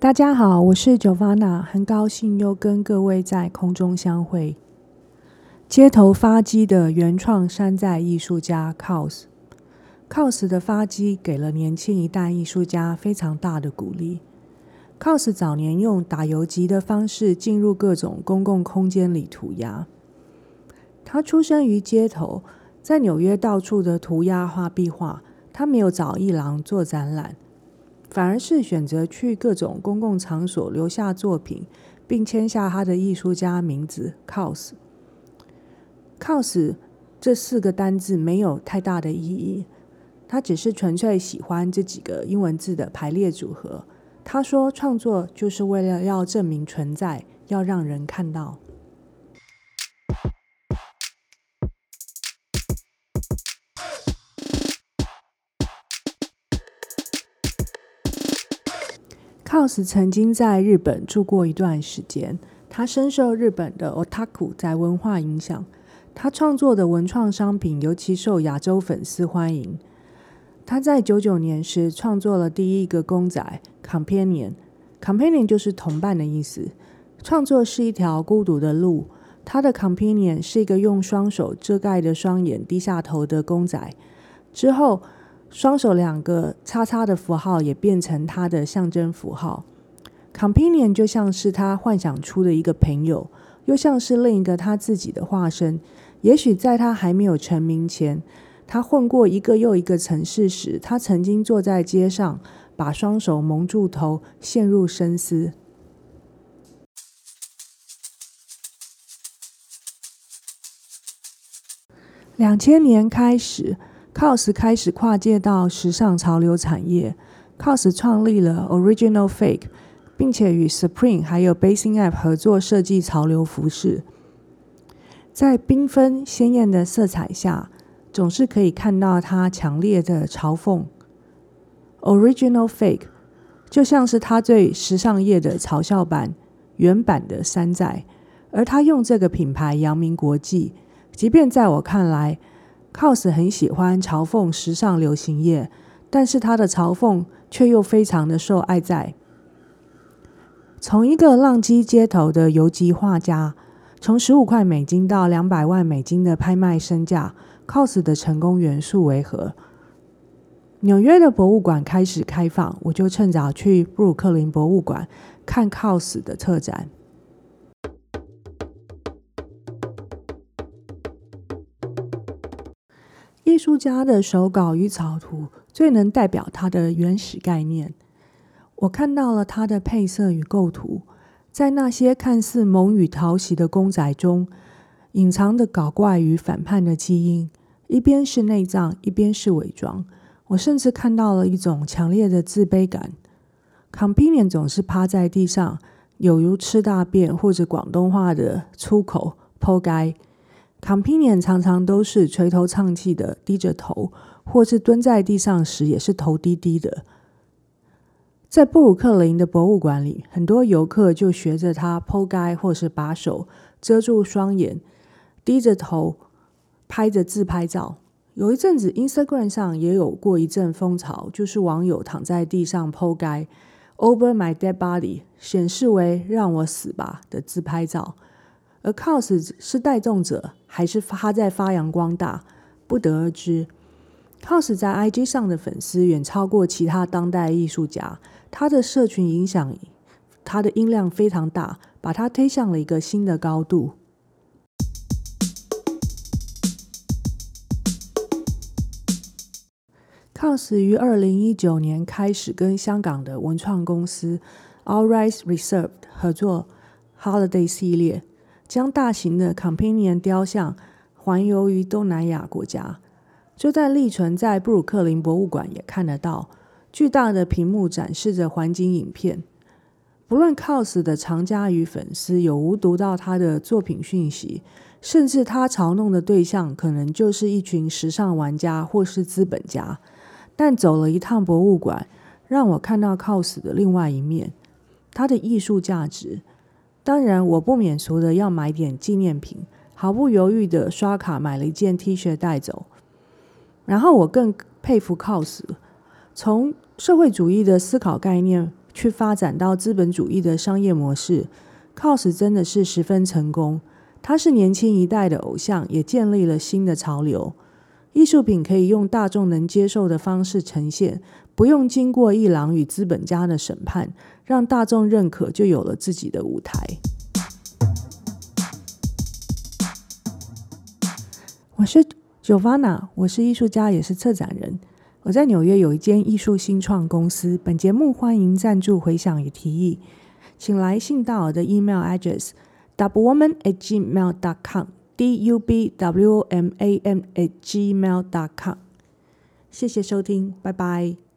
大家好，我是 Giovanna，很高兴又跟各位在空中相会。街头发机的原创山寨艺术家 Cos，Cos 的发机给了年轻一代艺术家非常大的鼓励。Cos 早年用打游击的方式进入各种公共空间里涂鸦。他出生于街头，在纽约到处的涂鸦画壁画。他没有找艺廊做展览。反而是选择去各种公共场所留下作品，并签下他的艺术家名字 Cos。Cos 这四个单字没有太大的意义，他只是纯粹喜欢这几个英文字的排列组合。他说，创作就是为了要证明存在，要让人看到。Kaws 曾经在日本住过一段时间，他深受日本的 Otaku 在文化影响。他创作的文创商品尤其受亚洲粉丝欢迎。他在九九年时创作了第一个公仔 Companion，Companion 就是同伴的意思。创作是一条孤独的路。他的 Companion 是一个用双手遮盖的双眼、低下头的公仔。之后。双手两个叉叉的符号也变成他的象征符号。Companion 就像是他幻想出的一个朋友，又像是另一个他自己的化身。也许在他还没有成名前，他混过一个又一个城市时，他曾经坐在街上，把双手蒙住头，陷入深思。两千年开始。Kaws 开始跨界到时尚潮流产业。Kaws 创立了 Original Fake，并且与 Supreme 还有 Basing App 合作设计潮流服饰。在缤纷鲜艳的色彩下，总是可以看到它强烈的嘲讽。Original Fake 就像是他对时尚业的嘲笑版、原版的山寨，而他用这个品牌扬名国际。即便在我看来，Cos 很喜欢嘲讽时尚流行业，但是他的嘲讽却又非常的受爱戴。从一个浪迹街头的游击画家，从十五块美金到两百万美金的拍卖身价，Cos 的成功元素为何？纽约的博物馆开始开放，我就趁早去布鲁克林博物馆看 Cos 的特展。艺术家的手稿与草图最能代表他的原始概念。我看到了他的配色与构图，在那些看似萌与讨喜的公仔中，隐藏的搞怪与反叛的基因，一边是内脏，一边是伪装。我甚至看到了一种强烈的自卑感。Companion 总是趴在地上，有如吃大便，或者广东话的粗口“扑街”。Companion 常常都是垂头丧气的低着头，或是蹲在地上时也是头低低的。在布鲁克林的博物馆里，很多游客就学着他扑街，或是把手遮住双眼，低着头拍着自拍照。有一阵子，Instagram 上也有过一阵风潮，就是网友躺在地上扑街，Over my dead body，显示为“让我死吧”的自拍照。而 Cous 是带动者，还是他在发扬光大，不得而知。Cous 在 IG 上的粉丝远超过其他当代艺术家，他的社群影响，他的音量非常大，把他推向了一个新的高度。Kaws 于二零一九年开始跟香港的文创公司 All Rights Reserved 合作 Holiday 系列。将大型的 Companion 雕像环游于东南亚国家，就在立存在布鲁克林博物馆也看得到，巨大的屏幕展示着环境影片。不论 Cos 的藏家与粉丝有无读到他的作品讯息，甚至他嘲弄的对象可能就是一群时尚玩家或是资本家，但走了一趟博物馆，让我看到 Cos 的另外一面，他的艺术价值。当然，我不免俗的要买点纪念品，毫不犹豫的刷卡买了一件 T 恤带走。然后我更佩服 Cos，从社会主义的思考概念去发展到资本主义的商业模式。，Cos 真的是十分成功，他是年轻一代的偶像，也建立了新的潮流。艺术品可以用大众能接受的方式呈现，不用经过一郎与资本家的审判，让大众认可，就有了自己的舞台。我是 Giovanna，我是艺术家，也是策展人。我在纽约有一间艺术新创公司。本节目欢迎赞助、回响与提议，请来信到我的 email address dubwoman at gmail dot com，d u b w o m a n at gmail dot com。谢谢收听，拜拜。